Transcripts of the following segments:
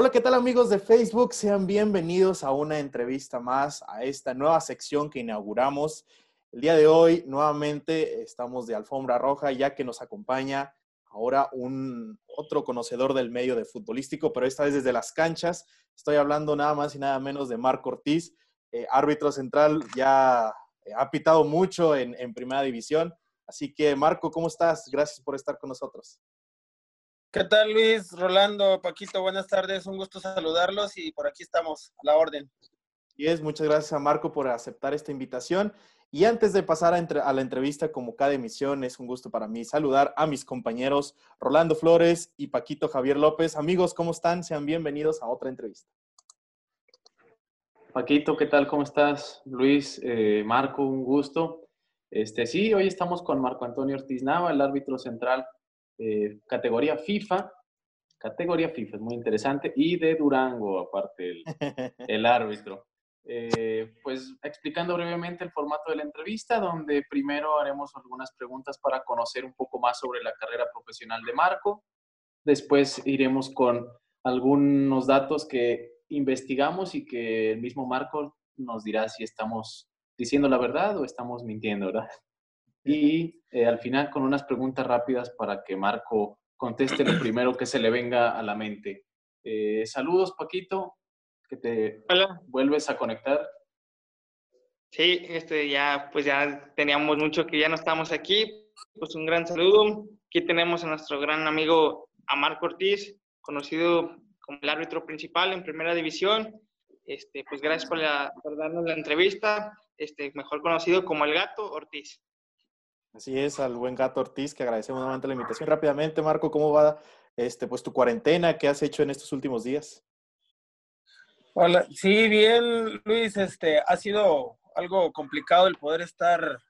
Hola, ¿qué tal amigos de Facebook? Sean bienvenidos a una entrevista más, a esta nueva sección que inauguramos. El día de hoy nuevamente estamos de alfombra roja ya que nos acompaña ahora un otro conocedor del medio de futbolístico, pero esta vez desde las canchas. Estoy hablando nada más y nada menos de Marco Ortiz, eh, árbitro central, ya eh, ha pitado mucho en, en primera división. Así que Marco, ¿cómo estás? Gracias por estar con nosotros. ¿Qué tal Luis, Rolando, Paquito? Buenas tardes, un gusto saludarlos y por aquí estamos, a la orden. Y es, muchas gracias a Marco por aceptar esta invitación. Y antes de pasar a, entre, a, la entrevista, como cada emisión, es un gusto para mí saludar a mis compañeros Rolando Flores y Paquito Javier López. Amigos, ¿cómo están? Sean bienvenidos a otra entrevista. Paquito, ¿qué tal? ¿Cómo estás? Luis, eh, Marco, un gusto. Este, sí, hoy estamos con Marco Antonio Ortiz Nava, el árbitro central eh, categoría FIFA, categoría FIFA, es muy interesante, y de Durango, aparte, el, el árbitro. Eh, pues explicando brevemente el formato de la entrevista, donde primero haremos algunas preguntas para conocer un poco más sobre la carrera profesional de Marco. Después iremos con algunos datos que investigamos y que el mismo Marco nos dirá si estamos diciendo la verdad o estamos mintiendo, ¿verdad? Y eh, al final con unas preguntas rápidas para que Marco conteste lo primero que se le venga a la mente. Eh, saludos, Paquito, que te Hola. vuelves a conectar. Sí, este, ya, pues ya teníamos mucho que ya no estamos aquí. Pues un gran saludo. Aquí tenemos a nuestro gran amigo Amar Ortiz, conocido como el árbitro principal en Primera División. Este, pues gracias por, la, por darnos la entrevista. Este, mejor conocido como el Gato Ortiz. Así es, al buen Gato Ortiz, que agradecemos nuevamente la invitación. Rápidamente, Marco, ¿cómo va este, pues, tu cuarentena? ¿Qué has hecho en estos últimos días? Hola, sí, bien, Luis, este, ha sido algo complicado el poder estar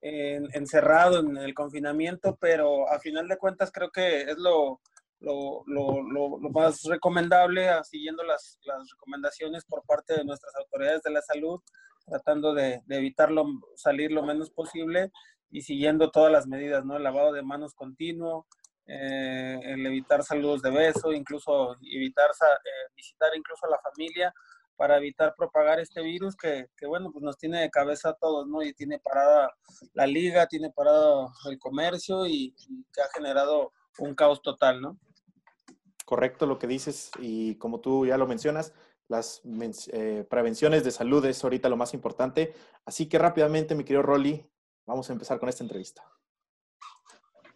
en, encerrado en el confinamiento, pero a final de cuentas creo que es lo, lo, lo, lo, más recomendable, siguiendo las, recomendaciones por parte de nuestras autoridades de la salud, tratando de, de evitarlo salir lo menos posible y siguiendo todas las medidas, ¿no? El lavado de manos continuo, eh, el evitar saludos de beso, incluso evitar eh, visitar incluso a la familia para evitar propagar este virus que, que, bueno, pues nos tiene de cabeza a todos, ¿no? Y tiene parada la liga, tiene parado el comercio y, y que ha generado un caos total, ¿no? Correcto lo que dices y como tú ya lo mencionas, las eh, prevenciones de salud es ahorita lo más importante. Así que rápidamente, mi querido Rolly, vamos a empezar con esta entrevista.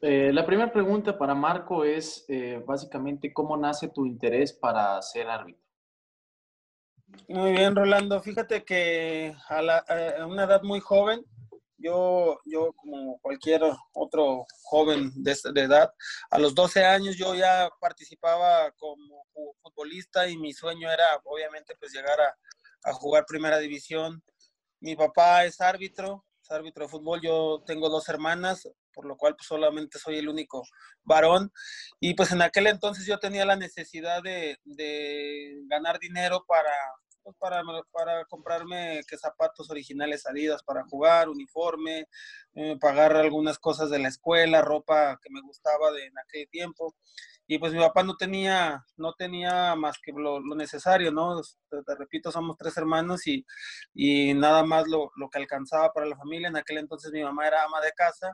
Eh, la primera pregunta para Marco es eh, básicamente cómo nace tu interés para ser árbitro. Muy bien, Rolando. Fíjate que a, la, a, una edad muy joven, yo, yo como cualquier otro joven de, de, edad, a los 12 años yo ya participaba como futbolista y mi sueño era obviamente pues llegar a, a jugar primera división. Mi papá es árbitro, árbitro de fútbol, yo tengo dos hermanas, por lo cual pues, solamente soy el único varón. Y pues en aquel entonces yo tenía la necesidad de, ganar dinero para, pues, para, comprarme que zapatos originales Adidas para jugar, uniforme, eh, pagar algunas cosas de la escuela, ropa que me gustaba de en aquel tiempo. Y pues mi papá no tenía, no tenía más que lo, necesario, ¿no? Te, te, repito, somos tres hermanos y, y nada más lo, lo que alcanzaba para la familia. En aquel entonces mi mamá era ama de casa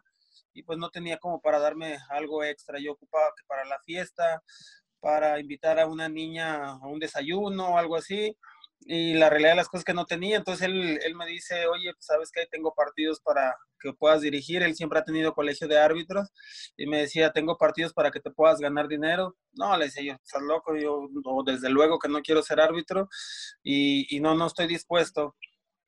y pues no tenía como para darme algo extra. Yo ocupaba que para la fiesta, para invitar a una niña a un desayuno o algo así. Y la realidad de las cosas que no tenía, entonces él, él me dice, oye, pues, sabes que tengo partidos para que puedas dirigir. Él siempre ha tenido colegio de árbitros y me decía, tengo partidos para que te puedas ganar dinero. No, le decía yo, estás loco, yo no, desde luego que no quiero ser árbitro y, y no, no estoy dispuesto.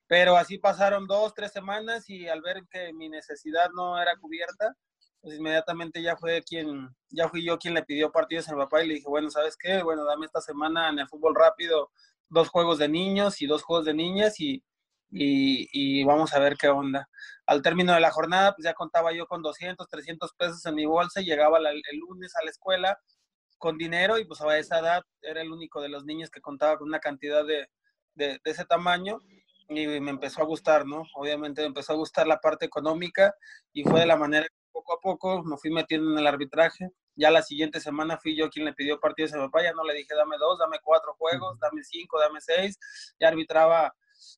Pero así pasaron dos, tres semanas y al ver que mi necesidad no era cubierta, pues inmediatamente ya fue quien, ya fui yo quien le pidió partidos a mi papá y le dije, bueno, ¿sabes qué? Bueno, dame esta semana en el fútbol rápido dos juegos de niños y dos juegos de niñas y, y, vamos a ver qué onda. Al término de la jornada, pues ya contaba yo con 200, 300 pesos en mi bolsa y llegaba el lunes a la escuela con dinero y pues a esa edad era el único de los niños que contaba con una cantidad de, de, de ese tamaño y me empezó a gustar, ¿no? Obviamente me empezó a gustar la parte económica y fue de la manera que poco a poco me fui metiendo en el arbitraje. Ya la siguiente semana fui yo quien le pidió partidos a mi papá, ya no le dije dame dos, dame cuatro juegos, dame cinco, dame seis. Ya arbitraba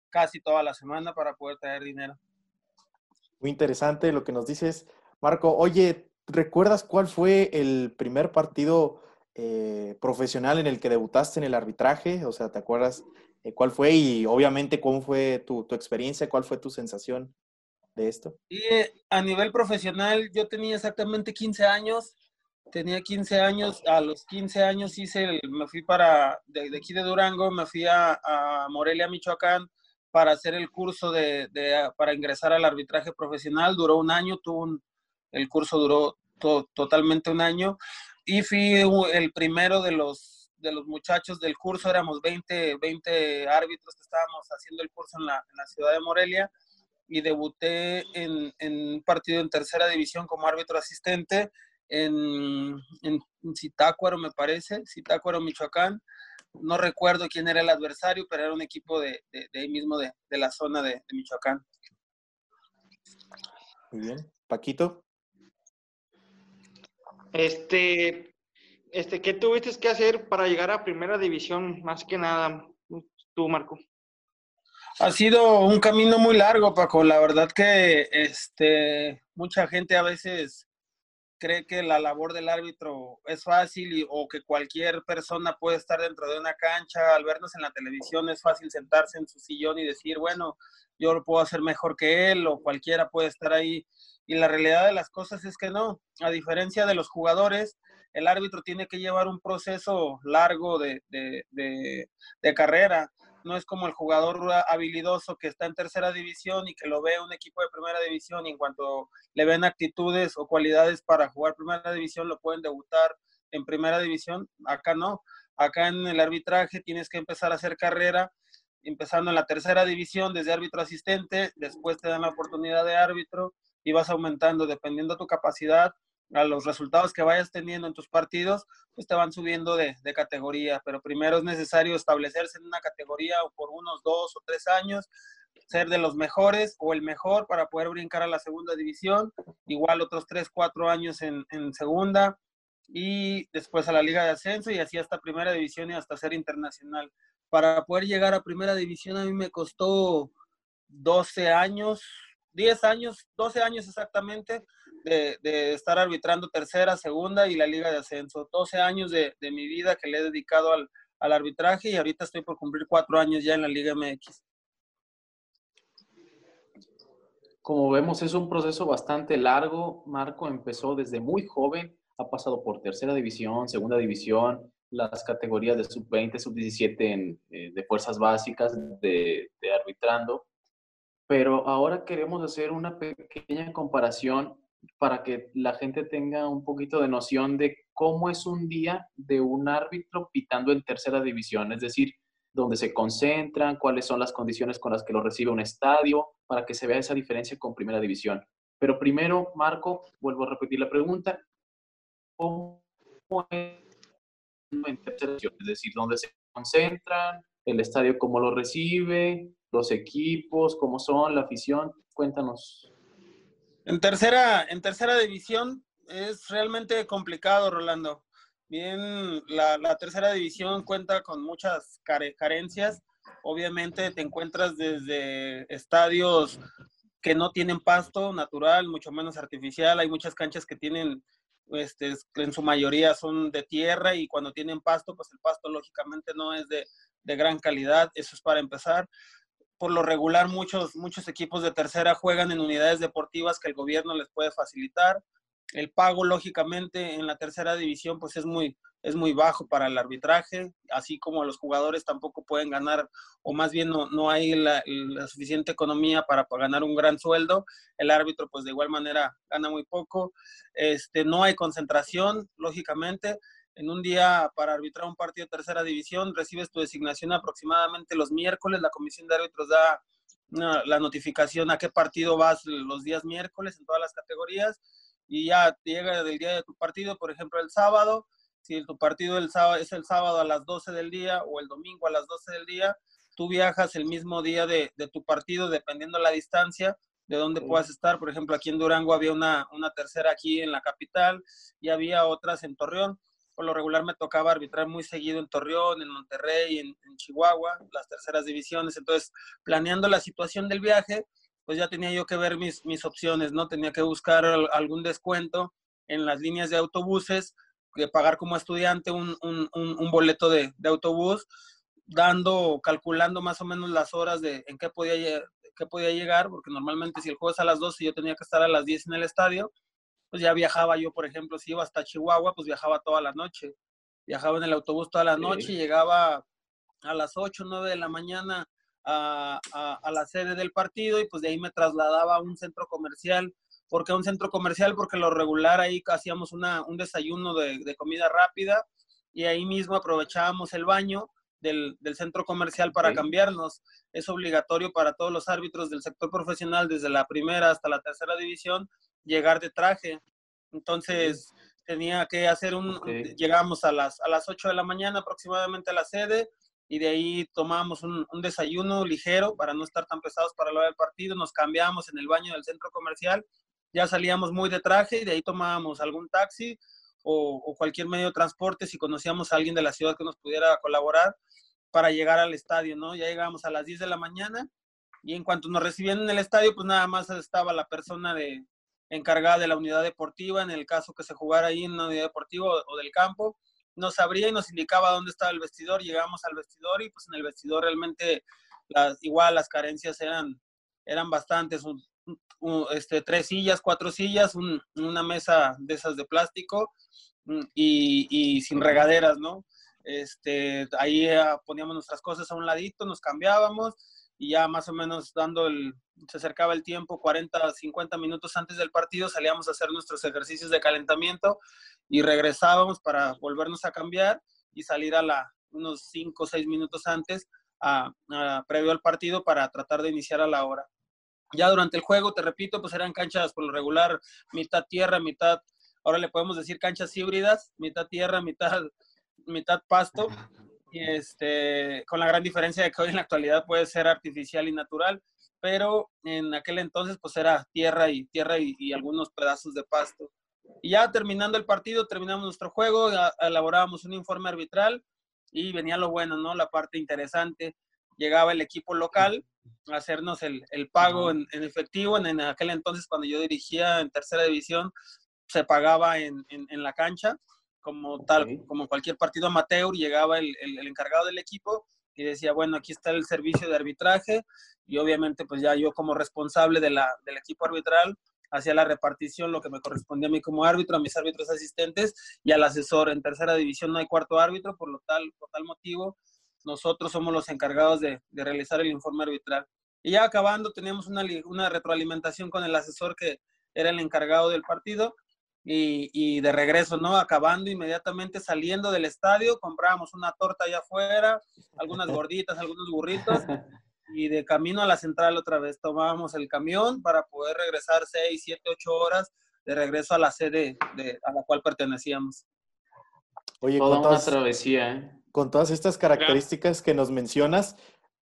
casi toda la semana para poder traer dinero. Muy interesante lo que nos dices, Marco. Oye, ¿recuerdas cuál fue el primer partido eh, profesional en el que debutaste en el arbitraje? O sea, ¿te acuerdas eh, cuál fue y obviamente cómo fue tu, tu, experiencia, cuál fue tu sensación de esto? Y eh, a nivel profesional yo tenía exactamente 15 años. Tenía 15 años, a los 15 años hice, el, me fui para, de, de, aquí de Durango, me fui a, a Morelia, Michoacán, para hacer el curso de, de, para ingresar al arbitraje profesional. Duró un año, tuvo un, el curso duró to, totalmente un año. Y fui el primero de los, de los muchachos del curso, éramos 20, 20 árbitros que estábamos haciendo el curso en la, en la ciudad de Morelia. Y debuté en, en, un partido en tercera división como árbitro asistente en, en Zitácuaro, me parece, Zitácuaro, Michoacán no recuerdo quién era el adversario, pero era un equipo de, de, de ahí mismo, de, de la zona de, Michoacán. Muy bien. Paquito. Este, este, ¿qué tuviste que hacer para llegar a primera división? Más que nada, tú, Marco. Ha sido un camino muy largo, Paco. La verdad que este, mucha gente a veces cree que la labor del árbitro es fácil y, o que cualquier persona puede estar dentro de una cancha, al vernos en la televisión es fácil sentarse en su sillón y decir, bueno, yo lo puedo hacer mejor que él o cualquiera puede estar ahí. Y la realidad de las cosas es que no. A diferencia de los jugadores, el árbitro tiene que llevar un proceso largo de, de, de, de carrera no es como el jugador habilidoso que está en tercera división y que lo ve un equipo de primera división y en cuanto le ven actitudes o cualidades para jugar primera división lo pueden debutar en primera división. Acá no, acá en el arbitraje tienes que empezar a hacer carrera empezando en la tercera división desde árbitro asistente, después te dan la oportunidad de árbitro y vas aumentando dependiendo de tu capacidad a los resultados que vayas teniendo en tus partidos, pues te van subiendo de, de, categoría. Pero primero es necesario establecerse en una categoría por unos dos o tres años, ser de los mejores o el mejor para poder brincar a la segunda división, igual otros tres, cuatro años en, en segunda y después a la liga de ascenso y así hasta primera división y hasta ser internacional. Para poder llegar a primera división a mí me costó 12 años, 10 años, 12 años exactamente, de, de, estar arbitrando tercera, segunda y la liga de ascenso. 12 años de, de mi vida que le he dedicado al, al, arbitraje y ahorita estoy por cumplir cuatro años ya en la Liga MX. Como vemos, es un proceso bastante largo. Marco empezó desde muy joven, ha pasado por tercera división, segunda división, las categorías de sub-20, sub-17 en, eh, de fuerzas básicas de, de arbitrando. Pero ahora queremos hacer una pequeña comparación para que la gente tenga un poquito de noción de cómo es un día de un árbitro pitando en tercera división, es decir, dónde se concentran, cuáles son las condiciones con las que lo recibe un estadio, para que se vea esa diferencia con primera división. Pero primero, Marco, vuelvo a repetir la pregunta, ¿cómo es en tercera división? Es decir, dónde se concentran, el estadio cómo lo recibe, los equipos, cómo son, la afición, cuéntanos en tercera, en tercera división es realmente complicado, Rolando. Bien, la, tercera división cuenta con muchas care, carencias. Obviamente te encuentras desde estadios que no tienen pasto natural, mucho menos artificial. Hay muchas canchas que tienen, este, en su mayoría son de tierra y cuando tienen pasto, pues el pasto lógicamente no es de, de gran calidad. Eso es para empezar por lo regular muchos, muchos equipos de tercera juegan en unidades deportivas que el gobierno les puede facilitar. El pago, lógicamente, en la tercera división, pues es muy, es muy bajo para el arbitraje, así como los jugadores tampoco pueden ganar, o más bien no, no hay la, suficiente economía para, para, ganar un gran sueldo. El árbitro, pues de igual manera, gana muy poco. Este, no hay concentración, lógicamente en un día para arbitrar un partido de tercera división, recibes tu designación aproximadamente los miércoles, la comisión de árbitros da una, la notificación a qué partido vas los días miércoles en todas las categorías y ya llega el día de tu partido, por ejemplo el sábado, si tu partido el sábado, es el sábado a las 12 del día o el domingo a las 12 del día, tú viajas el mismo día de, de tu partido dependiendo la distancia de dónde puedas estar. Por ejemplo, aquí en Durango había una, una tercera aquí en la capital y había otras en Torreón. Por lo regular me tocaba arbitrar muy seguido en Torreón, en Monterrey, en, en Chihuahua, las terceras divisiones. Entonces, planeando la situación del viaje, pues ya tenía yo que ver mis, mis opciones, ¿no? Tenía que buscar algún descuento en las líneas de autobuses, de pagar como estudiante un, un, un boleto de, de, autobús, dando, calculando más o menos las horas de en qué podía, qué podía llegar, porque normalmente si el juego es a las 12 yo tenía que estar a las 10 en el estadio, pues ya viajaba yo, por ejemplo, si iba hasta Chihuahua, pues viajaba toda la noche. Viajaba en el autobús toda la noche, y llegaba a las 8, 9 de la mañana a, a, la sede del partido y pues de ahí me trasladaba a un centro comercial. ¿Por qué un centro comercial? Porque lo regular ahí hacíamos una, un desayuno de, de, comida rápida y ahí mismo aprovechábamos el baño del, del centro comercial para sí. cambiarnos. Es obligatorio para todos los árbitros del sector profesional, desde la primera hasta la tercera división, llegar de traje. Entonces tenía que hacer un, okay. llegamos a las, a las 8 de la mañana aproximadamente a la sede, y de ahí tomamos un, un, desayuno ligero para no estar tan pesados para la hora del partido, nos cambiamos en el baño del centro comercial, ya salíamos muy de traje y de ahí tomábamos algún taxi o, o, cualquier medio de transporte si conocíamos a alguien de la ciudad que nos pudiera colaborar para llegar al estadio, ¿no? Ya llegábamos a las 10 de la mañana y en cuanto nos recibían en el estadio, pues nada más estaba la persona de, encargada de la unidad deportiva, en el caso que se jugara ahí en una unidad deportiva o, o del campo, nos abría y nos indicaba dónde estaba el vestidor, llegamos al vestidor y pues en el vestidor realmente las, igual las carencias eran, eran bastantes, un, un, este, tres sillas, cuatro sillas, un, una mesa de esas de plástico mm, y, y sin regaderas, ¿no? Este, ahí ah, poníamos nuestras cosas a un ladito, nos cambiábamos y ya más o menos dando el, se acercaba el tiempo, 40, 50 minutos antes del partido, salíamos a hacer nuestros ejercicios de calentamiento y regresábamos para volvernos a cambiar y salir a la, unos 5 o 6 minutos antes, a, previo al partido, para tratar de iniciar a la hora. Ya durante el juego, te repito, pues eran canchas por lo regular, mitad tierra, mitad, ahora le podemos decir canchas híbridas, mitad tierra, mitad, mitad pasto este, con la gran diferencia de que hoy en la actualidad puede ser artificial y natural, pero en aquel entonces pues era tierra y tierra y, y algunos pedazos de pasto. Y ya terminando el partido, terminamos nuestro juego, elaborábamos un informe arbitral y venía lo bueno, ¿no? La parte interesante. Llegaba el equipo local a hacernos el, el pago en, en efectivo. En, en, aquel entonces, cuando yo dirigía en tercera división, se pagaba en, en la cancha como tal, okay. como cualquier partido amateur, llegaba el, el, el, encargado del equipo y decía, bueno, aquí está el servicio de arbitraje y obviamente pues ya yo como responsable de la, del equipo arbitral hacía la repartición, lo que me correspondía a mí como árbitro, a mis árbitros asistentes y al asesor. En tercera división no hay cuarto árbitro, por lo tal, por tal motivo, nosotros somos los encargados de, de realizar el informe arbitral. Y ya acabando, teníamos una, una retroalimentación con el asesor que era el encargado del partido y, y, de regreso, ¿no? Acabando inmediatamente saliendo del estadio, comprábamos una torta allá afuera, algunas gorditas, algunos burritos, y de camino a la central otra vez tomábamos el camión para poder regresar seis, siete, ocho horas de regreso a la sede de, a la cual pertenecíamos. Oye, Toda con todas, una travesía, ¿eh? Con todas estas características que nos mencionas,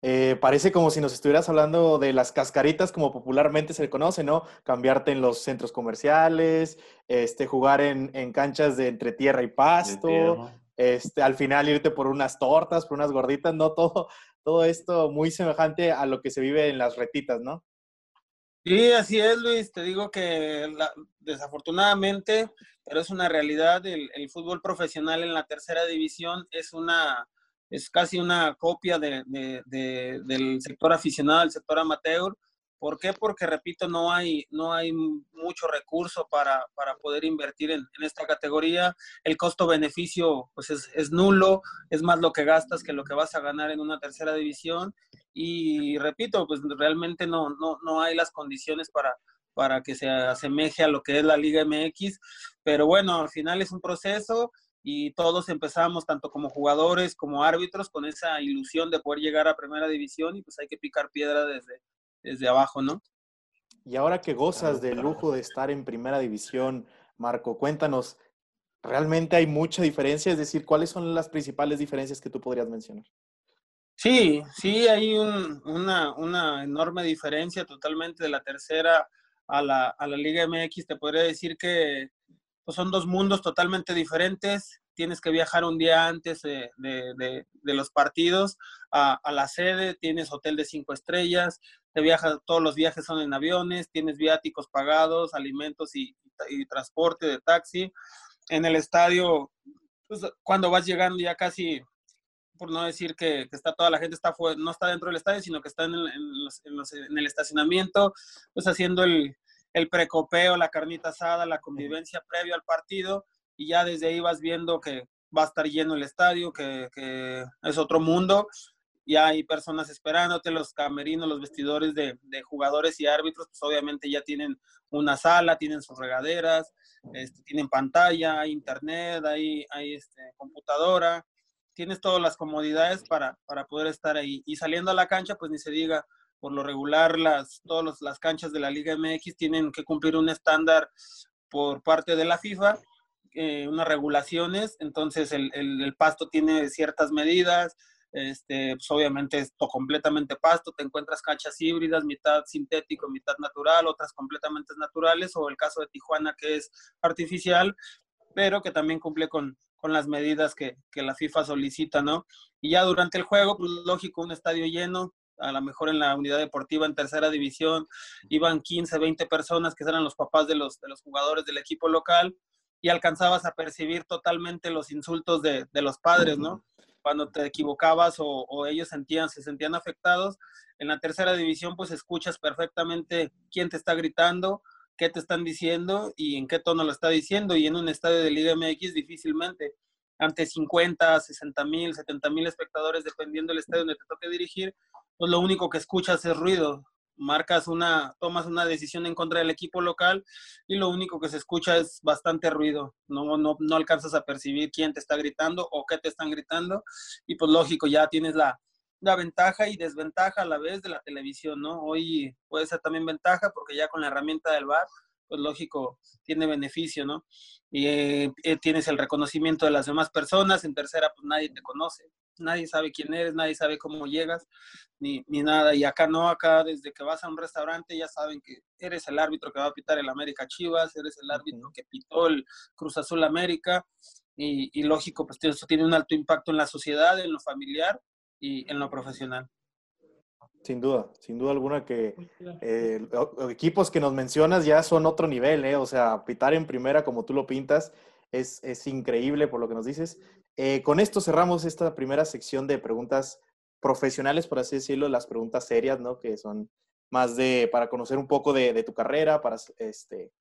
eh, parece como si nos estuvieras hablando de las cascaritas, como popularmente se le conoce, ¿no? Cambiarte en los centros comerciales, este, jugar en, en canchas de entre tierra y pasto, este, al final irte por unas tortas, por unas gorditas, ¿no? Todo, todo esto muy semejante a lo que se vive en las retitas, ¿no? Sí, así es, Luis. Te digo que la, desafortunadamente, pero es una realidad, el, el fútbol profesional en la tercera división es una es casi una copia de, de, de, del sector aficionado, del sector amateur. ¿Por qué? Porque, repito, no hay, no hay mucho recurso para, para poder invertir en, en, esta categoría. El costo-beneficio pues es, es, nulo, es más lo que gastas que lo que vas a ganar en una tercera división. Y repito, pues realmente no, no, no hay las condiciones para, para que se asemeje a lo que es la Liga MX. Pero bueno, al final es un proceso y todos empezamos, tanto como jugadores como árbitros, con esa ilusión de poder llegar a primera división y pues hay que picar piedra desde, desde abajo, ¿no? Y ahora que gozas del lujo de estar en primera división, Marco, cuéntanos, ¿realmente hay mucha diferencia? Es decir, ¿cuáles son las principales diferencias que tú podrías mencionar? Sí, sí, hay una, una, enorme diferencia totalmente de la tercera a la, a la Liga MX. Te podría decir que pues, son dos mundos totalmente diferentes. Tienes que viajar un día antes de, los partidos a, la sede, tienes hotel de cinco estrellas, te viajas, todos los viajes son en aviones, tienes viáticos pagados, alimentos y, transporte de taxi. En el estadio, pues, cuando vas llegando ya casi por no decir que, está toda la gente está no está dentro del estadio, sino que está en el, en el estacionamiento, pues haciendo el, el, precopeo, la carnita asada, la convivencia previo al partido, y ya desde ahí vas viendo que va a estar lleno el estadio, que, que es otro mundo, ya hay personas esperándote, los camerinos, los vestidores de, de, jugadores y árbitros, pues obviamente ya tienen una sala, tienen sus regaderas, este, tienen pantalla, hay internet, hay, hay este, computadora, tienes todas las comodidades para, para poder estar ahí. Y saliendo a la cancha, pues ni se diga, por lo regular, las, todas las canchas de la Liga MX tienen que cumplir un estándar por parte de la FIFA, eh, unas regulaciones, entonces el, el, pasto tiene ciertas medidas, este, pues obviamente es completamente pasto, te encuentras canchas híbridas, mitad sintético, mitad natural, otras completamente naturales, o el caso de Tijuana que es artificial, pero que también cumple con, con las medidas que, que, la FIFA solicita, ¿no? Y ya durante el juego, pues lógico, un estadio lleno, a lo mejor en la unidad deportiva en tercera división iban 15, 20 personas que eran los papás de los, de los jugadores del equipo local y alcanzabas a percibir totalmente los insultos de, de los padres, ¿no? Cuando te equivocabas o, o, ellos sentían, se sentían afectados. En la tercera división, pues escuchas perfectamente quién te está gritando, qué te están diciendo y en qué tono lo está diciendo. Y en un estadio de Liga MX difícilmente, ante 50, 60 mil, 70 mil espectadores, dependiendo del estadio donde te toque dirigir, pues lo único que escuchas es ruido. Marcas una, tomas una decisión en contra del equipo local y lo único que se escucha es bastante ruido. No, no, no alcanzas a percibir quién te está gritando o qué te están gritando. Y pues lógico, ya tienes la, la ventaja y desventaja a la vez de la televisión, ¿no? Hoy puede ser también ventaja porque ya con la herramienta del VAR, pues lógico, tiene beneficio, ¿no? Y eh, eh, tienes el reconocimiento de las demás personas, en tercera, pues nadie te conoce, nadie sabe quién eres, nadie sabe cómo llegas, ni, ni nada. Y acá no, acá desde que vas a un restaurante ya saben que eres el árbitro que va a pitar el América Chivas, eres el árbitro que pitó el Cruz Azul América, y, y lógico, pues eso tiene un alto impacto en la sociedad, en lo familiar, y en lo profesional. Sin duda, sin duda alguna que eh, equipos que nos mencionas ya son otro nivel, ¿eh? O sea, pitar en primera como tú lo pintas es, es increíble por lo que nos dices. Eh, con esto cerramos esta primera sección de preguntas profesionales, por así decirlo, las preguntas serias, ¿no? Que son más de, para conocer un poco de, tu carrera, para este,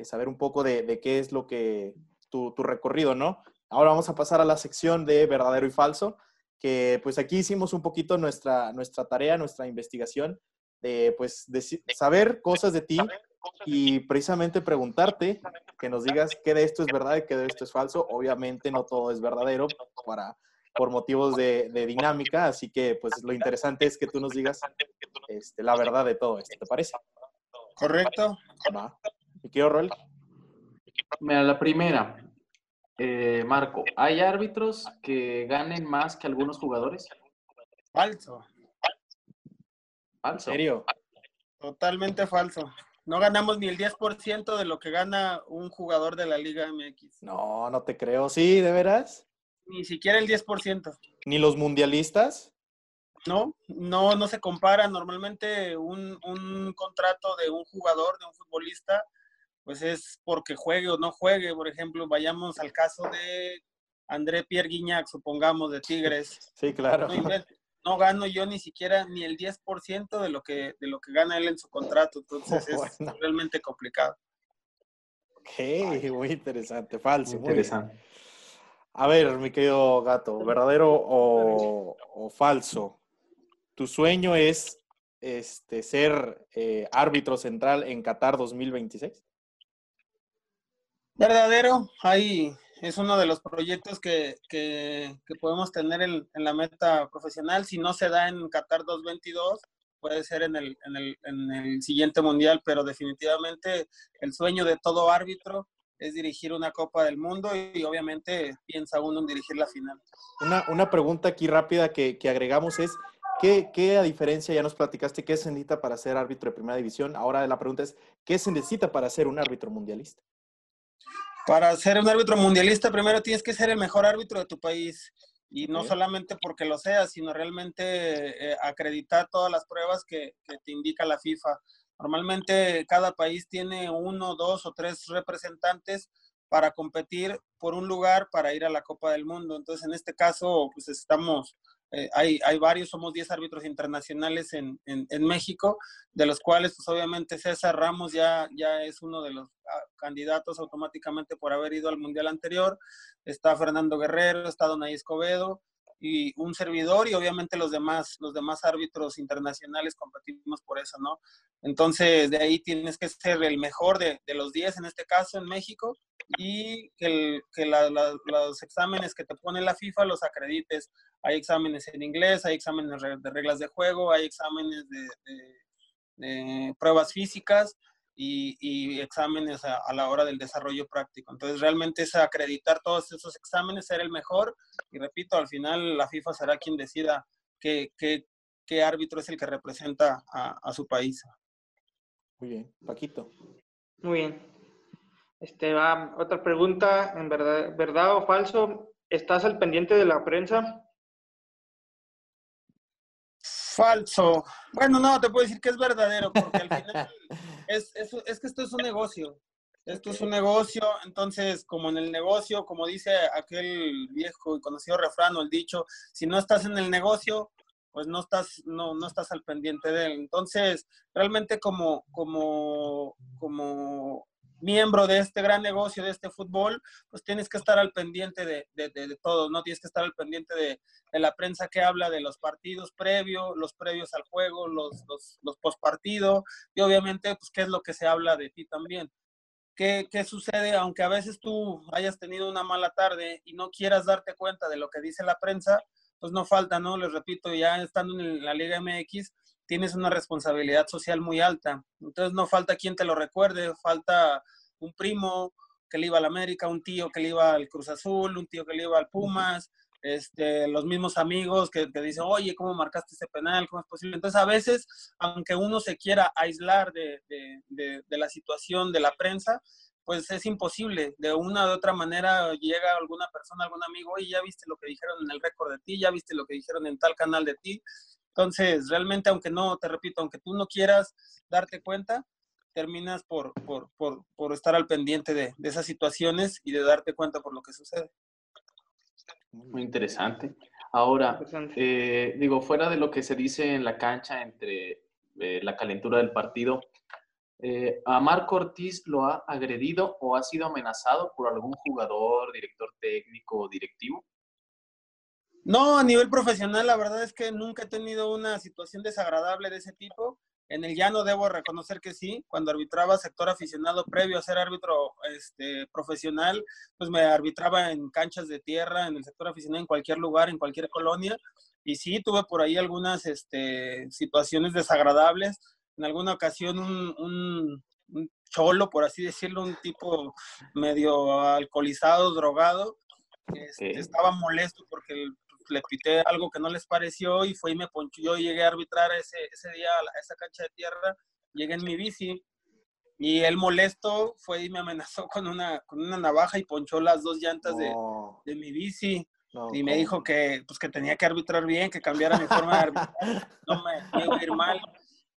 saber un poco de, qué es lo que, tu, tu recorrido, ¿no? Ahora vamos a pasar a la sección de verdadero y falso que pues aquí hicimos un poquito nuestra, nuestra tarea, nuestra investigación, de pues de saber cosas de ti y precisamente preguntarte que nos digas qué de esto es verdad y qué de esto es falso. Obviamente no todo es verdadero para, por motivos de, de dinámica, así que pues lo interesante es que tú nos digas este, la verdad de todo esto, ¿te parece? Correcto. Va. ¿Y qué rol? Mira, la primera, eh, Marco, ¿hay árbitros que ganen más que algunos jugadores? Falso. Falso. ¿En serio? Totalmente falso. No ganamos ni el 10% de lo que gana un jugador de la Liga MX. No, no te creo. ¿Sí, de veras? Ni siquiera el 10%. ¿Ni los mundialistas? No, no, no se compara. Normalmente un, un contrato de un jugador, de un futbolista, pues es porque juegue o no juegue. Por ejemplo, vayamos al caso de André Pierre Guignac, supongamos, de Tigres. Sí, claro. No, gano yo ni siquiera ni el 10% de lo, que, de lo que gana él en su contrato. Entonces es realmente complicado. Ok, muy interesante. Falso. Muy interesante. A ver, mi querido gato, ¿verdadero o, o falso? ¿Tu sueño es este, ser eh, árbitro central en Qatar 2026? Verdadero, ahí es uno de los proyectos que, que, podemos tener en, en, la meta profesional. Si no se da en Qatar 2022, puede ser en el, en, el, en el siguiente mundial, pero definitivamente el sueño de todo árbitro es dirigir una Copa del Mundo y, obviamente piensa uno en dirigir la final. Una, una pregunta aquí rápida que, que agregamos es, ¿qué, ¿qué, a diferencia, ya nos platicaste, qué se necesita para ser árbitro de primera división? Ahora la pregunta es, ¿qué se necesita para ser un árbitro mundialista? Para ser un árbitro mundialista, primero tienes que ser el mejor árbitro de tu país. Y no solamente porque lo seas, sino realmente eh, acreditar todas las pruebas que, que te indica la FIFA. Normalmente cada país tiene uno, dos o tres representantes para competir por un lugar para ir a la Copa del Mundo. Entonces, en este caso, pues estamos, eh, hay, varios, somos 10 árbitros internacionales en, en, en, México, de los cuales, pues obviamente César Ramos ya, ya es uno de los ah, candidatos automáticamente por haber ido al Mundial anterior. Está Fernando Guerrero, está Donay Escobedo, y un servidor y obviamente los demás, los demás árbitros internacionales competimos por eso, ¿no? Entonces, de ahí tienes que ser el mejor de, de los 10 en este caso en México y que, el, que los exámenes que te pone la FIFA los acredites. Hay exámenes en inglés, hay exámenes de reglas de juego, hay exámenes de pruebas físicas y, y exámenes a, a, la hora del desarrollo práctico. Entonces, realmente es acreditar todos esos exámenes, ser el mejor. Y repito, al final la FIFA será quien decida qué, qué, qué árbitro es el que representa a, a, su país. Muy bien. Paquito. Muy bien. Este va otra pregunta, en verdad, verdad o falso, ¿estás al pendiente de la prensa? Falso. Bueno, no, te puedo decir que es verdadero, porque al final es, es, es, que esto es un negocio. Esto es un negocio, entonces, como en el negocio, como dice aquel viejo y conocido refrán o el dicho, si no estás en el negocio, pues no estás, no, no estás al pendiente de él. Entonces, realmente como, como, como miembro de este gran negocio, de este fútbol, pues tienes que estar al pendiente de, de, de, de todo, ¿no? Tienes que estar al pendiente de, la prensa que habla de los partidos previos, los previos al juego, los, los, los postpartidos, y obviamente, pues, qué es lo que se habla de ti también. ¿Qué, ¿Qué sucede? Aunque a veces tú hayas tenido una mala tarde y no quieras darte cuenta de lo que dice la prensa, pues no falta, ¿no? Les repito, ya estando en la Liga MX, tienes una responsabilidad social muy alta. Entonces no falta quien te lo recuerde, falta un primo que le iba al América, un tío que le iba al Cruz Azul, un tío que le iba al Pumas, este, los mismos amigos que te dicen, oye, ¿cómo marcaste ese penal? ¿Cómo es posible? Entonces, a veces, aunque uno se quiera aislar de, de, de, de la situación de la prensa, pues es imposible. De una u otra manera llega alguna persona, algún amigo, oye, ya viste lo que dijeron en el récord de ti, ya viste lo que dijeron en tal canal de ti. Entonces, realmente, aunque no, te repito, aunque tú no quieras darte cuenta, terminas por, por, por, por estar al pendiente de, de, esas situaciones y de darte cuenta por lo que sucede. Muy interesante. Ahora, eh, digo, fuera de lo que se dice en la cancha entre eh, la calentura del partido, eh, ¿a Marco Ortiz lo ha agredido o ha sido amenazado por algún jugador, director técnico o directivo? No, a nivel profesional, la verdad es que nunca he tenido una situación desagradable de ese tipo. En el llano debo reconocer que sí, cuando arbitraba sector aficionado previo a ser árbitro este, profesional, pues me arbitraba en canchas de tierra, en el sector aficionado, en cualquier lugar, en cualquier colonia. Y sí, tuve por ahí algunas este, situaciones desagradables. En alguna ocasión un, un, un cholo, por así decirlo, un tipo medio alcoholizado, drogado, este, estaba molesto porque el, le pité algo que no les pareció y fue y me ponchó. Yo llegué a arbitrar ese, ese día a, esa cancha de tierra, llegué en mi bici y él molesto fue y me amenazó con una, con una navaja y ponchó las dos llantas de, oh. de mi bici. No, y me dijo que, pues, que tenía que arbitrar bien, que cambiara mi forma de arbitrar, no me iba a ir mal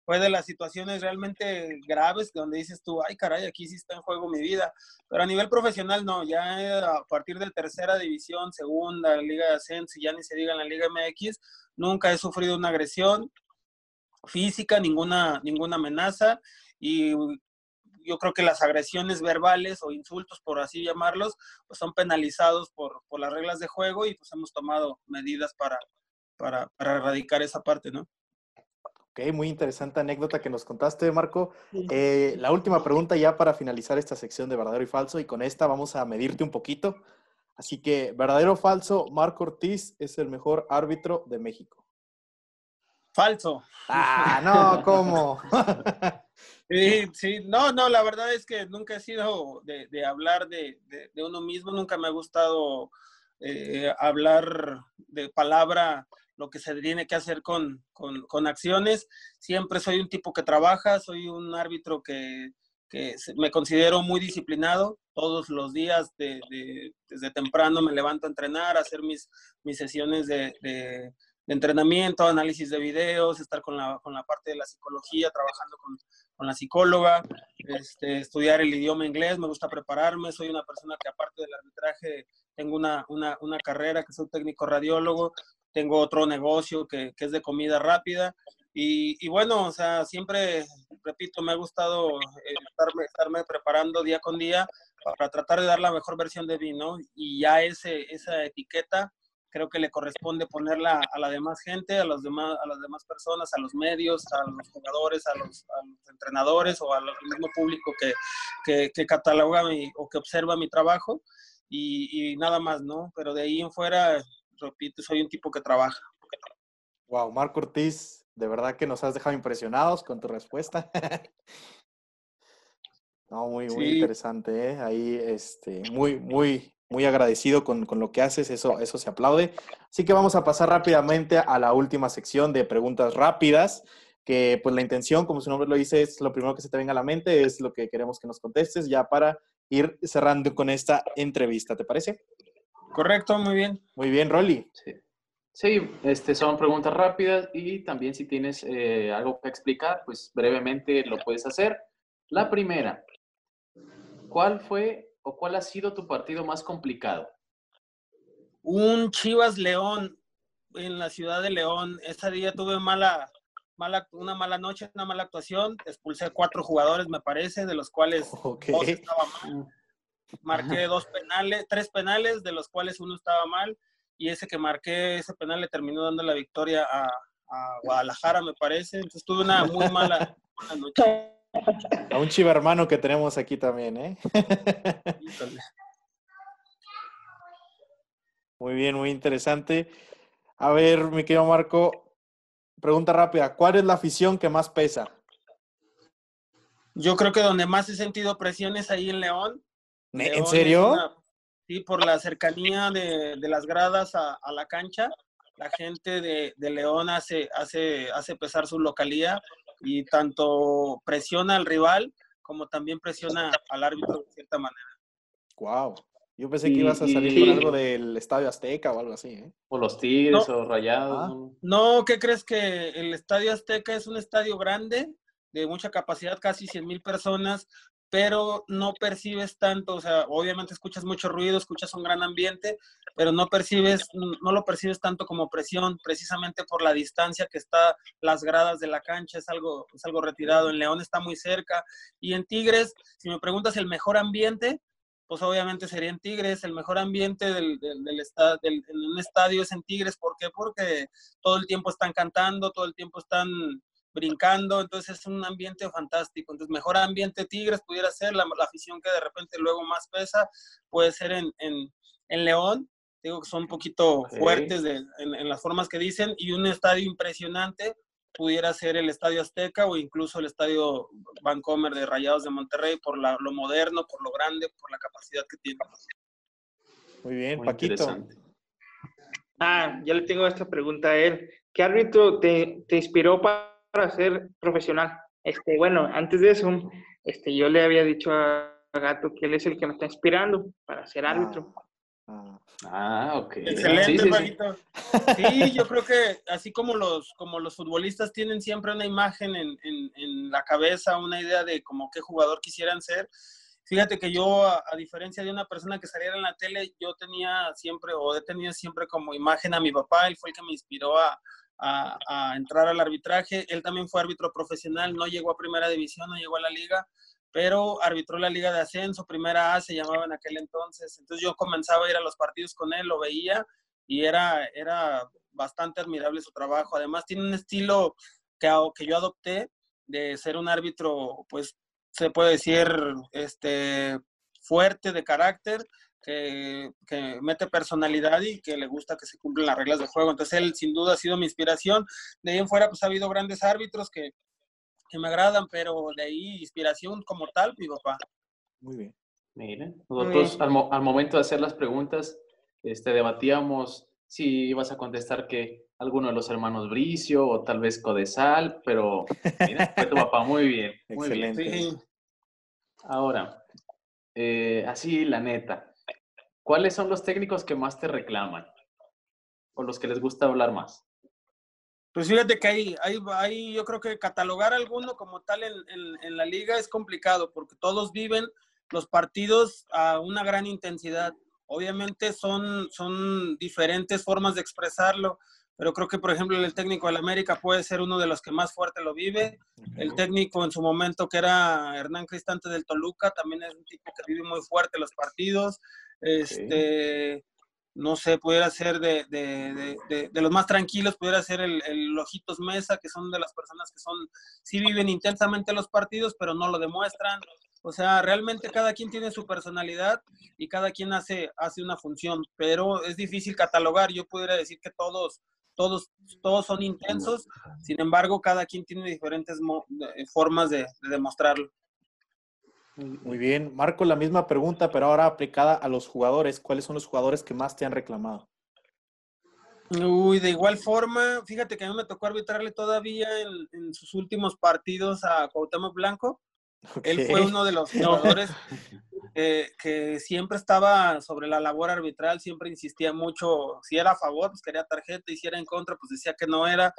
fue de las situaciones realmente graves donde dices tú, ay caray, aquí sí está en juego mi vida. Pero a nivel profesional no, ya a partir de tercera división, segunda, Liga de Ascenso, ya ni se diga en la Liga MX, nunca he sufrido una agresión física, ninguna, ninguna amenaza y yo creo que las agresiones verbales o insultos, por así llamarlos, pues son penalizados por, por las reglas de juego y pues hemos tomado medidas para, para, para erradicar esa parte, ¿no? Ok, muy interesante anécdota que nos contaste, Marco. Eh, la última pregunta ya para finalizar esta sección de verdadero y falso, y con esta vamos a medirte un poquito. Así que, verdadero o falso, Marco Ortiz es el mejor árbitro de México. Falso. Ah, no, ¿cómo? Sí, sí, no, no, la verdad es que nunca he sido de, hablar de, uno mismo, nunca me ha gustado eh, hablar de palabra, lo que se tiene que hacer con, con, acciones. Siempre soy un tipo que trabaja, soy un árbitro que, que me considero muy disciplinado. Todos los días, desde temprano, me levanto a entrenar, a hacer mis, mis sesiones de, de entrenamiento, análisis de videos, estar con la, con la parte de la psicología, trabajando con, con la psicóloga, este, estudiar el idioma inglés, me gusta prepararme, soy una persona que aparte del arbitraje tengo una, una, una carrera que soy técnico radiólogo, tengo otro negocio que, que es de comida rápida y, y, bueno, o sea, siempre, repito, me ha gustado eh, estarme, estarme preparando día con día para tratar de dar la mejor versión de mí, ¿no? Y ya ese, esa etiqueta creo que le corresponde ponerla a la demás gente, a, los demás, a las demás personas, a los medios, a los jugadores, a los, entrenadores o al mismo público que, que, cataloga o que observa mi trabajo y, nada más, ¿no? Pero de ahí en fuera, repito, soy un tipo que trabaja. Wow, Marco Ortiz, de verdad que nos has dejado impresionados con tu respuesta. no, muy, muy interesante, ¿eh? Ahí, este, muy, muy, muy agradecido con, lo que haces, eso, eso se aplaude. Así que vamos a pasar rápidamente a la última sección de preguntas rápidas, que pues la intención, como su nombre lo dice, es lo primero que se te venga a la mente, es lo que queremos que nos contestes ya para ir cerrando con esta entrevista, ¿te parece? Correcto, muy bien. Muy bien, Rolly. Sí. Sí, este, son preguntas rápidas y también si tienes eh, algo que explicar, pues brevemente lo puedes hacer. La primera, ¿cuál fue o cuál ha sido tu partido más complicado? Un Chivas León en la ciudad de León. Ese día tuve mala, mala, una mala noche, una mala actuación. Expulsé a cuatro jugadores, me parece, de los cuales dos estaban mal. Marqué dos penales, tres penales, de los cuales uno estaba mal. Y ese que marqué, ese penal le terminó dando la victoria a, a Guadalajara, me parece. Entonces tuve una muy mala, mala noche. A un chiva hermano que tenemos aquí también, ¿eh? Muy bien, muy interesante. A ver, mi querido Marco, pregunta rápida. ¿Cuál es la afición que más pesa? Yo creo que donde más he sentido presión es ahí en León. ¿En serio? sí, por la cercanía de, las gradas a, la cancha. La gente de, de León hace, hace, hace pesar su localía y tanto presiona al rival como también presiona al árbitro de cierta manera. Wow. Yo pensé que ibas a salir con algo del Estadio Azteca o algo así, ¿eh? O los Tigres o Rayados. Ah. No, ¿qué crees que el Estadio Azteca es un estadio grande, de mucha capacidad, casi 100 mil personas, pero no percibes tanto, o sea, obviamente escuchas mucho ruido, escuchas un gran ambiente, pero no percibes, no lo percibes tanto como presión, precisamente por la distancia que está las gradas de la cancha, es algo, es algo retirado. En León está muy cerca. Y en Tigres, si me preguntas el mejor ambiente, pues obviamente sería en Tigres, el mejor ambiente del, del, del, en un estadio es en Tigres, ¿por qué? Porque todo el tiempo están cantando, todo el tiempo están brincando, entonces es un ambiente fantástico. Entonces, mejor ambiente Tigres pudiera ser, la, afición que de repente luego más pesa, puede ser en, en, en León, digo que son un poquito fuertes de, en, las formas que dicen, y un estadio impresionante pudiera ser el Estadio Azteca o incluso el Estadio Vancomer de Rayados de Monterrey por la, lo moderno, por lo grande, por la capacidad que tiene. Muy bien, Paquito. Ah, ya le tengo esta pregunta a él. ¿Qué árbitro te, te inspiró para para ser profesional. Este, bueno, antes de eso, este, yo le había dicho a Gato que él es el que me está inspirando para ser ah, árbitro. Ah, ah ok. Excelente, sí, sí, yo creo que así como los, como los futbolistas tienen siempre una imagen en, en, en la cabeza, una idea de como qué jugador quisieran ser, Fíjate que yo, a, a, diferencia de una persona que saliera en la tele, yo tenía siempre, o he tenido siempre como imagen a mi papá, él fue el que me inspiró a, a, entrar al arbitraje. Él también fue árbitro profesional, no llegó a primera división, no llegó a la liga, pero arbitró la liga de ascenso, primera A se llamaba en aquel entonces. Entonces yo comenzaba a ir a los partidos con él, lo veía y era, era bastante admirable su trabajo. Además tiene un estilo que, que yo adopté de ser un árbitro, pues se puede decir, este, fuerte de carácter, que, mete personalidad y que le gusta que se cumplan las reglas de juego. Entonces él sin duda ha sido mi inspiración. De ahí en fuera pues ha habido grandes árbitros que, me agradan, pero de ahí inspiración como tal, mi papá. Muy bien. Miren, nosotros Al, al, momento de hacer las preguntas, este, debatíamos si ibas a contestar que alguno de los hermanos Bricio o tal vez Codesal, pero mira, fue tu papá muy bien. Muy Excelente. Bien. Ahora, eh, así la neta, ¿cuáles son los técnicos que más te reclaman? ¿O los que les gusta hablar más? Pues fíjate que ahí, ahí, yo creo que catalogar alguno como tal en, en, la liga es complicado porque todos viven los partidos a una gran intensidad. Obviamente son, son diferentes formas de expresarlo, pero creo que, por ejemplo, el técnico del América puede ser uno de los que más fuerte lo vive. El técnico en su momento, que era Hernán Cristante del Toluca, también es un tipo que vive muy fuerte los partidos. Este, no sé, pudiera ser de, de, de, de, los más tranquilos, pudiera ser el, el Ojitos Mesa, que son de las personas que son, sí viven intensamente los partidos, pero no lo demuestran. O sea, realmente cada quien tiene su personalidad y cada quien hace, hace una función, pero es difícil catalogar. Yo pudiera decir que todos todos, todos son intensos, sin embargo, cada quien tiene diferentes formas de, demostrarlo. Muy bien, Marco, la misma pregunta, pero ahora aplicada a los jugadores. ¿Cuáles son los jugadores que más te han reclamado? Uy, de igual forma, fíjate que a mí me tocó arbitrarle todavía en, sus últimos partidos a Cuauhtémoc Blanco. Él fue uno de los jugadores que siempre estaba sobre la labor arbitral, siempre insistía mucho, si era a favor, pues quería tarjeta, y si era en contra, pues decía que no era,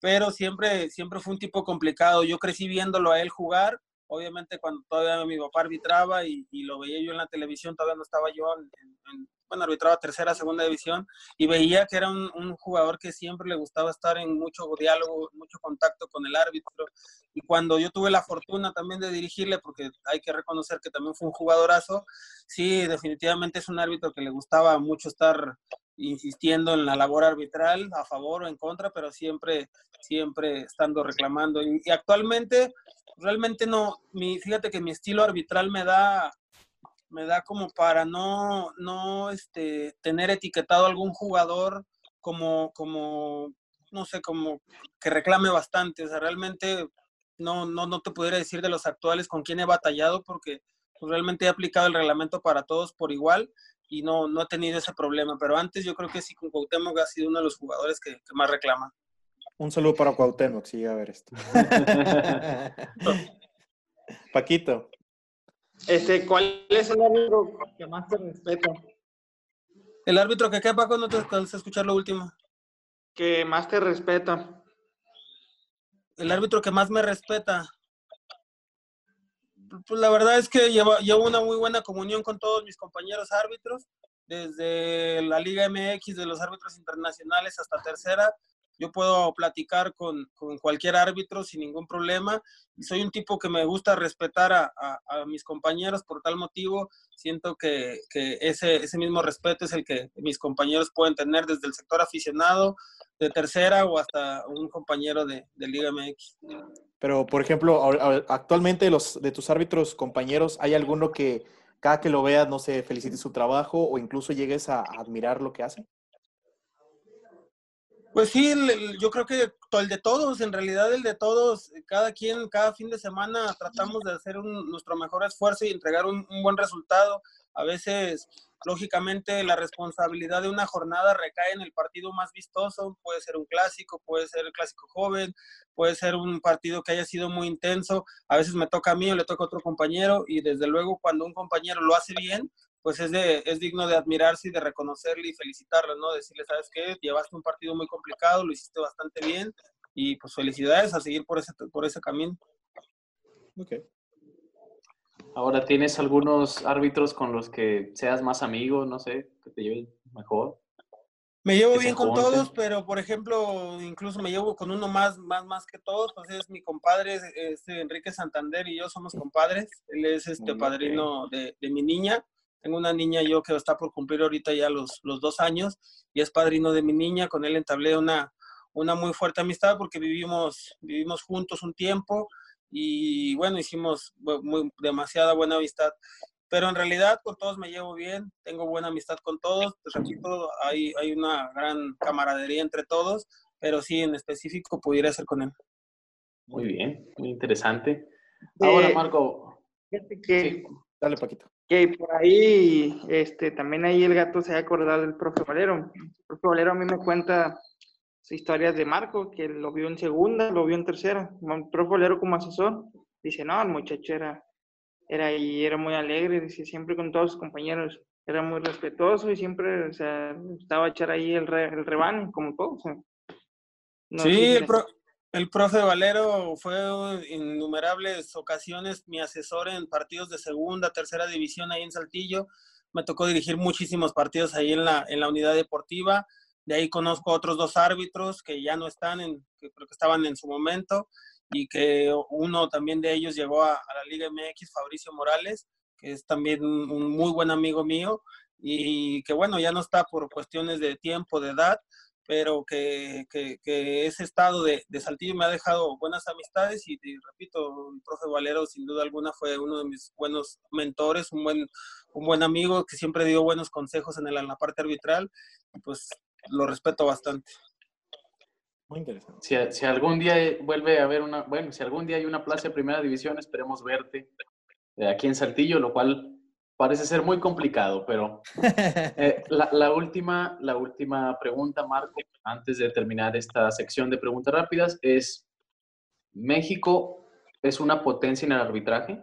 pero siempre, siempre fue un tipo complicado. Yo crecí viéndolo a él jugar, obviamente cuando todavía mi papá arbitraba y, lo veía yo en la televisión, todavía no estaba yo en, bueno, arbitraba tercera, segunda división, y veía que era un, jugador que siempre le gustaba estar en mucho diálogo, mucho contacto con el árbitro. Y cuando yo tuve la fortuna también de dirigirle, porque hay que reconocer que también fue un jugadorazo, sí, definitivamente es un árbitro que le gustaba mucho estar insistiendo en la labor arbitral, a favor o en contra, pero siempre, siempre estando reclamando. Y, actualmente, realmente no, mi, fíjate que mi estilo arbitral me da me da como para no, no este, tener etiquetado algún jugador como, como, no sé, como que reclame bastante. O sea, realmente no, no, no te pudiera decir de los actuales con quién he batallado porque realmente he aplicado el reglamento para todos por igual y no, no he tenido ese problema. Pero antes yo creo que sí, con Cuauhtémoc ha sido uno de los jugadores que, más reclama. Un saludo para Cuauhtémoc, si llega a ver esto. Paquito. Este, ¿Cuál es el árbitro que más te respeta? El árbitro que quepa cuando te alcanza a escuchar lo último. Que más te respeta. El árbitro que más me respeta. Pues la verdad es que llevo, llevo una muy buena comunión con todos mis compañeros árbitros, desde la Liga MX, de los árbitros internacionales hasta tercera yo puedo platicar con, con, cualquier árbitro sin ningún problema. Soy un tipo que me gusta respetar a, a, mis compañeros por tal motivo. Siento que, que, ese, ese mismo respeto es el que mis compañeros pueden tener desde el sector aficionado, de tercera o hasta un compañero de, de Liga MX. Pero, por ejemplo, actualmente los, de tus árbitros compañeros, ¿hay alguno que cada que lo veas, no se felicite su trabajo o incluso llegues a admirar lo que hacen? Pues sí, yo creo que el de todos, en realidad el de todos, cada quien, cada fin de semana tratamos de hacer nuestro mejor esfuerzo y entregar un, buen resultado. A veces, lógicamente, la responsabilidad de una jornada recae en el partido más vistoso, puede ser un clásico, puede ser el clásico joven, puede ser un partido que haya sido muy intenso, a veces me toca a mí o le toca a otro compañero y desde luego cuando un compañero lo hace bien, pues es, de, es digno de admirarse y de reconocerle y felicitarlo, ¿no? Decirle, ¿sabes qué? Llevaste un partido muy complicado, lo hiciste bastante bien y pues felicidades a seguir por ese, por ese camino. Ok. Ahora, ¿tienes algunos árbitros con los que seas más amigo, no sé, que te lleven mejor? Me llevo bien con todos, pero por ejemplo, incluso me llevo con uno más, más, más que todos, pues es mi compadre, este Enrique Santander y yo somos compadres. Él es este padrino de, de, mi niña. Tengo una niña yo que está por cumplir ahorita ya los, los dos años y es padrino de mi niña. Con él entablé una, una muy fuerte amistad porque vivimos, vivimos juntos un tiempo y bueno, hicimos muy, demasiada buena amistad. pero en realidad con todos me llevo bien, tengo buena amistad con todos, pues repito, hay, hay una gran camaradería entre todos, pero sí, en específico pudiera ser con él. Muy bien, muy interesante. Ahora, eh, Marco. Que, Dale, Paquito. Que por ahí, este, también ahí el gato se ha acordado del profe Valero. El profe Valero a mí me cuenta historias de Marco, que lo vio en segunda, lo vio en tercera. El profe Valero como asesor, dice, no, el muchacho era, era, ahí, era muy alegre, dice, siempre con todos sus compañeros, era muy respetuoso y siempre, o sea, estaba a echar ahí el, re, el rebane, como todo, sí, el, el profe Valero fue en innumerables ocasiones mi asesor en partidos de segunda, tercera división ahí en Saltillo. Me tocó dirigir muchísimos partidos ahí en la, en la unidad deportiva. De ahí conozco otros dos árbitros que ya no están, en, que creo que estaban en su momento, y que uno también de ellos llegó a, a la Liga MX, Fabricio Morales, que es también un muy buen amigo mío, y que bueno, ya no está por cuestiones de tiempo, de edad, pero que, que, ese estado de, de, Saltillo me ha dejado buenas amistades y, repito, el profe Valero sin duda alguna fue uno de mis buenos mentores, un buen, un buen amigo que siempre dio buenos consejos en, el, en la parte arbitral, pues lo respeto bastante. Muy interesante. Si, si, algún día vuelve a haber una, bueno, si algún día hay una plaza de primera división, esperemos verte eh, aquí en Saltillo, lo cual parece ser muy complicado, pero eh, la, última, la última pregunta, Marco, antes de terminar esta sección de preguntas rápidas, es, ¿México es una potencia en el arbitraje?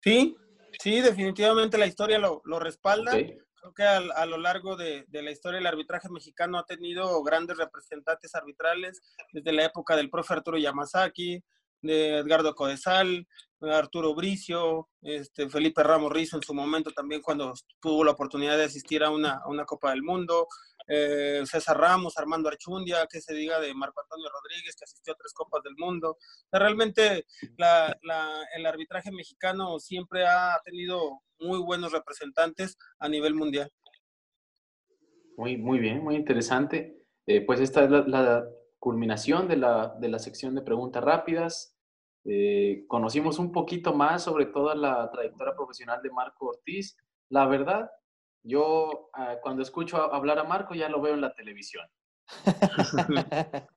Sí, sí, definitivamente la historia lo, respalda. Creo que a, lo largo de, de, la historia el arbitraje mexicano ha tenido grandes representantes arbitrales, desde la época del profe Arturo Yamazaki, de Edgardo Codesal, Arturo Bricio, este, Felipe Ramos Rizo en su momento también cuando tuvo la oportunidad de asistir a una, una Copa del Mundo, eh, César Ramos, Armando Archundia, que se diga de Marco Antonio Rodríguez, que asistió a tres Copas del Mundo. realmente el arbitraje mexicano siempre ha tenido muy buenos representantes a nivel mundial. Muy, muy bien, muy interesante. Eh, pues esta es la, la culminación de la, de la sección de preguntas rápidas. Eh, conocimos un poquito más sobre toda la trayectoria profesional de Marco Ortiz. La verdad, yo ah, cuando escucho hablar a Marco ya lo veo en la televisión.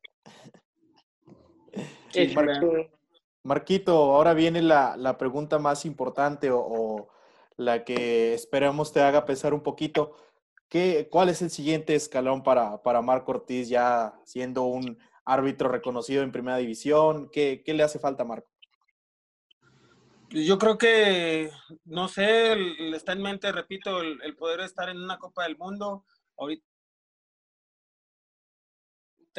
Marquito, ahora viene la, la pregunta más importante o, o, la que esperamos te haga pensar un poquito. ¿Qué, ¿Cuál es el siguiente escalón para, para Marco Ortiz ya siendo un árbitro reconocido en primera división? ¿Qué, qué le hace falta Marco? Yo creo que, no sé, está en mente, repito, el, el poder estar en una Copa del Mundo. Ahorita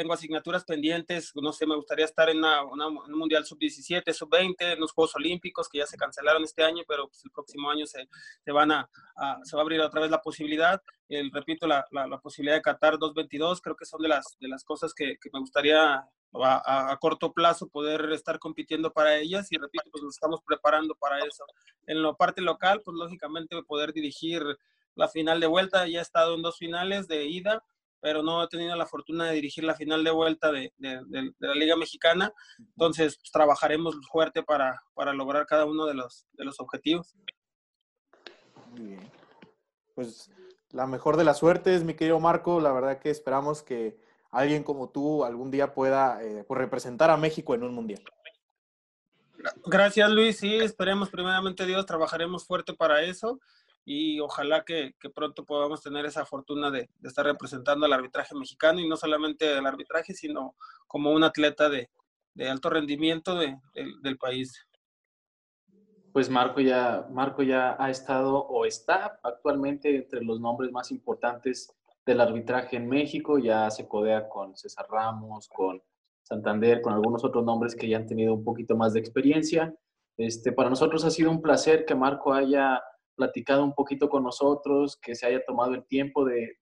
tengo asignaturas pendientes, no sé, me gustaría estar en un Mundial Sub-17, Sub-20, en los Juegos Olímpicos que ya se cancelaron este año, pero pues, el próximo año se, se van a, se va a abrir otra vez la posibilidad. El, repito, la, la, posibilidad de Qatar 222, creo que son de las, de las cosas que, que me gustaría a, a, corto plazo poder estar compitiendo para ellas y repito, pues nos estamos preparando para eso. En la parte local, pues lógicamente poder dirigir la final de vuelta, ya he estado en dos finales de ida, pero no he tenido la fortuna de dirigir la final de vuelta de, la Liga Mexicana. Entonces, pues, trabajaremos fuerte para, para, lograr cada uno de los, de los objetivos. Muy bien. Pues la mejor de las suertes, mi querido Marco. La verdad que esperamos que alguien como tú algún día pueda eh, pues, representar a México en un mundial. Gracias, Luis. Sí, esperemos primeramente Dios, trabajaremos fuerte para eso y ojalá que, pronto podamos tener esa fortuna de, estar representando al arbitraje mexicano y no solamente al arbitraje, sino como un atleta de, alto rendimiento del país. Pues Marco ya, Marco ya ha estado o está actualmente entre los nombres más importantes del arbitraje en México, ya se codea con César Ramos, con Santander, con algunos otros nombres que ya han tenido un poquito más de experiencia. Este, para nosotros ha sido un placer que Marco haya platicado un poquito con nosotros, que se haya tomado el tiempo de,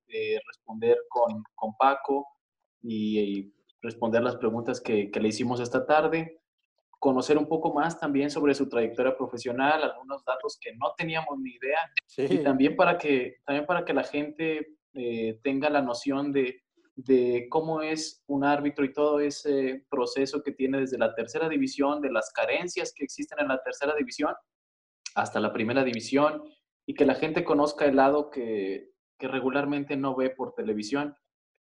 responder con, con Paco y, responder las preguntas que, que, le hicimos esta tarde, conocer un poco más también sobre su trayectoria profesional, algunos datos que no teníamos ni idea, y también para que, también para que la gente eh, tenga la noción de, de cómo es un árbitro y todo ese proceso que tiene desde la tercera división, de las carencias que existen en la tercera división hasta la primera división y que la gente conozca el lado que, que regularmente no ve por televisión.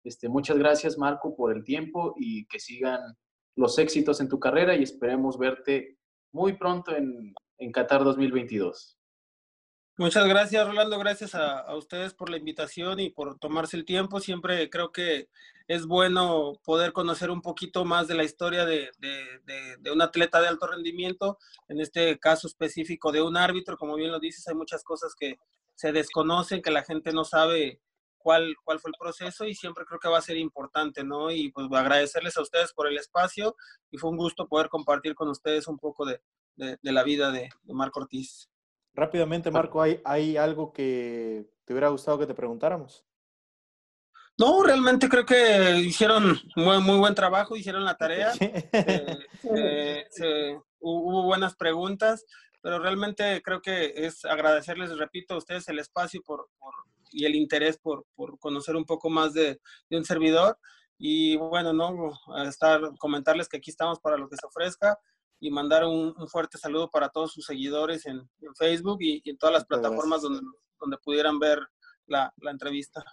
Este, muchas gracias, Marco, por el tiempo y que sigan los éxitos en tu carrera y esperemos verte muy pronto en, en Qatar 2022. Muchas gracias, Rolando. Gracias a, ustedes por la invitación y por tomarse el tiempo. Siempre creo que es bueno poder conocer un poquito más de la historia de, un atleta de alto rendimiento, en este caso específico de un árbitro. Como bien lo dices, hay muchas cosas que se desconocen, que la gente no sabe cuál, cuál fue el proceso y siempre creo que va a ser importante, ¿no? Y pues agradecerles a ustedes por el espacio y fue un gusto poder compartir con ustedes un poco de, la vida de Marco Ortiz. Rápidamente, Marco, ¿hay, ¿hay algo que te hubiera gustado que te preguntáramos? No, realmente creo que hicieron muy, muy buen trabajo, hicieron la tarea. Eh, eh, hubo buenas preguntas, pero realmente creo que es agradecerles, repito, a ustedes el espacio por, y el interés por, por, conocer un poco más de, de, un servidor. Y bueno, no estar, comentarles que aquí estamos para lo que se ofrezca y mandar un, fuerte saludo para todos sus seguidores en, Facebook y, en todas las plataformas donde, donde pudieran ver la, la entrevista.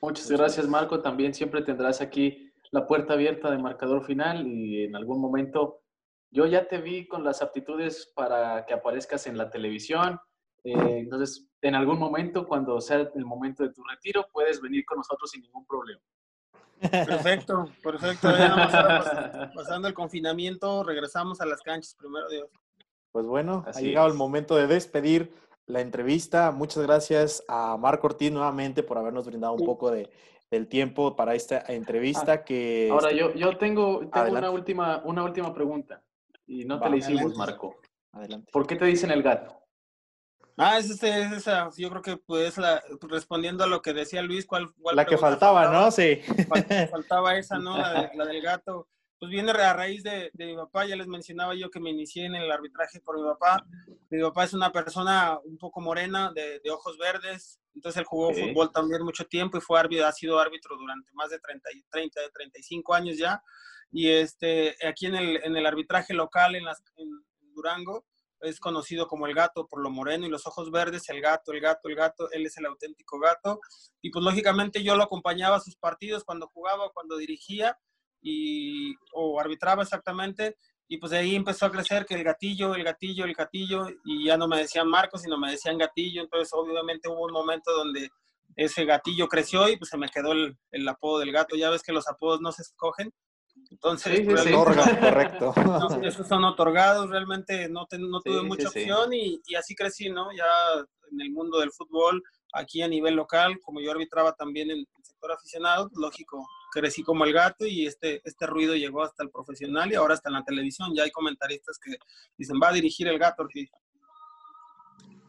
Muchas gracias, Marco. También siempre tendrás aquí la puerta abierta de marcador final y en algún momento yo ya te vi con las aptitudes para que aparezcas en la televisión. Eh, entonces, en algún momento, cuando sea el momento de tu retiro, puedes venir con nosotros sin ningún problema. Perfecto, perfecto. Ya pasando el confinamiento, regresamos a las canchas, primero Dios. Pues bueno, ha llegado el momento de despedir la entrevista. Muchas gracias a Marco Ortiz nuevamente por habernos brindado un poco de, del tiempo para esta entrevista ah, que... Ahora, yo, yo tengo, una, última, una última pregunta y no te la hicimos, Marco. Adelante. ¿Por qué te dicen el gato? Ah, es, esa, yo creo que pues la, respondiendo a lo que decía Luis, ¿cuál, la que faltaba, ¿no? Sí. Faltaba esa, ¿no? La, del gato. Pues viene a raíz de, mi papá, ya les mencionaba yo que me inicié en el arbitraje por mi papá. Mi papá es una persona un poco morena, de, ojos verdes, entonces él jugó fútbol también mucho tiempo y fue árbitro, ha sido árbitro durante más de 30, 30 35 años ya. Y este, aquí en el, en el arbitraje local en, las, en Durango, es conocido como el gato por lo moreno y los ojos verdes, el gato, el gato, el gato, él es el auténtico gato. Y pues lógicamente yo lo acompañaba a sus partidos cuando jugaba, cuando dirigía y, o arbitraba exactamente. Y pues de ahí empezó a crecer que el gatillo, el gatillo, el gatillo, y ya no me decían Marcos, sino me decían gatillo. Entonces obviamente hubo un momento donde ese gatillo creció y pues se me quedó el, el apodo del gato. Ya ves que los apodos no se escogen, entonces, correcto. esos son otorgados, realmente no, no tuve mucha opción y, y, así crecí, ¿no? Ya en el mundo del fútbol, aquí a nivel local, como yo arbitraba también en el sector aficionado, lógico, crecí como el gato y este, este ruido llegó hasta el profesional y ahora hasta en la televisión. Ya hay comentaristas que dicen, va a dirigir el gato.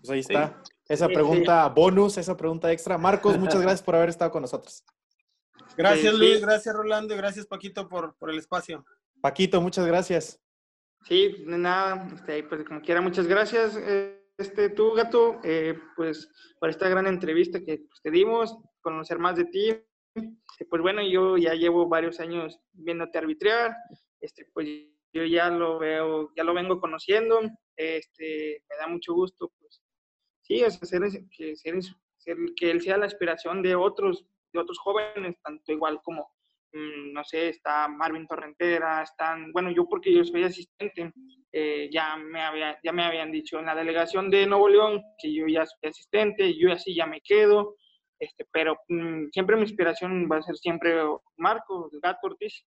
Pues ahí está. Esa pregunta bonus, esa pregunta extra. Marcos, muchas gracias por haber estado con nosotros. Gracias Luis, gracias Rolando y gracias Paquito por, por el espacio. Paquito, muchas gracias. Sí, de nada, este, pues como quiera, muchas gracias. Este, tú, gato, eh, pues por esta gran entrevista que pues, te dimos, conocer más de ti. Pues bueno, yo ya llevo varios años viéndote arbitrar, este, pues yo ya lo veo, ya lo vengo conociendo, este, me da mucho gusto, pues sí, es ser, que, ser, que él sea la inspiración de otros de otros jóvenes, tanto igual como, mm, no sé, está Marvin Torrentera, están, bueno, yo porque yo soy asistente, eh, ya, me había, ya me habían dicho en la delegación de Nuevo León que yo ya soy asistente, yo así ya me quedo, este, pero mm, siempre mi inspiración va a ser siempre Marco, el Gato Ortiz.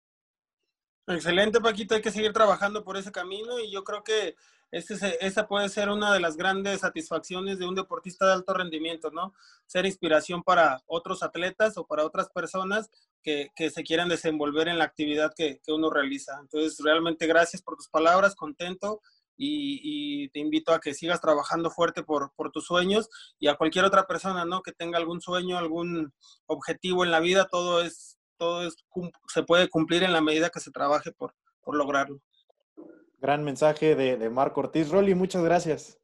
Excelente, Paquito, hay que seguir trabajando por ese camino y yo creo que esa puede ser una de las grandes satisfacciones de un deportista de alto rendimiento, ¿no? Ser inspiración para otros atletas o para otras personas que, se quieran desenvolver en la actividad que, uno realiza. Entonces, realmente gracias por tus palabras, contento y, te invito a que sigas trabajando fuerte por, tus sueños y a cualquier otra persona, ¿no? Que tenga algún sueño, algún objetivo en la vida, todo es, todo es, se puede cumplir en la medida que se trabaje por, por lograrlo. Gran mensaje de, Marco Ortiz. Rolly, muchas gracias.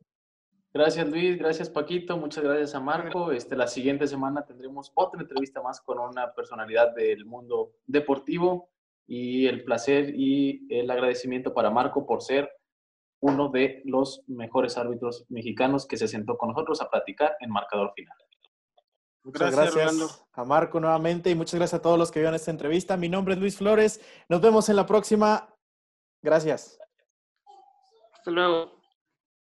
Gracias Luis, gracias Paquito, muchas gracias a Marco. Este, la siguiente semana tendremos otra entrevista más con una personalidad del mundo deportivo y el placer y el agradecimiento para Marco por ser uno de los mejores árbitros mexicanos que se sentó con nosotros a platicar en marcador final. Muchas gracias, a Marco nuevamente y muchas gracias a todos los que vieron esta entrevista. Mi nombre es Luis Flores. Nos vemos en la próxima. Gracias. Hasta luego.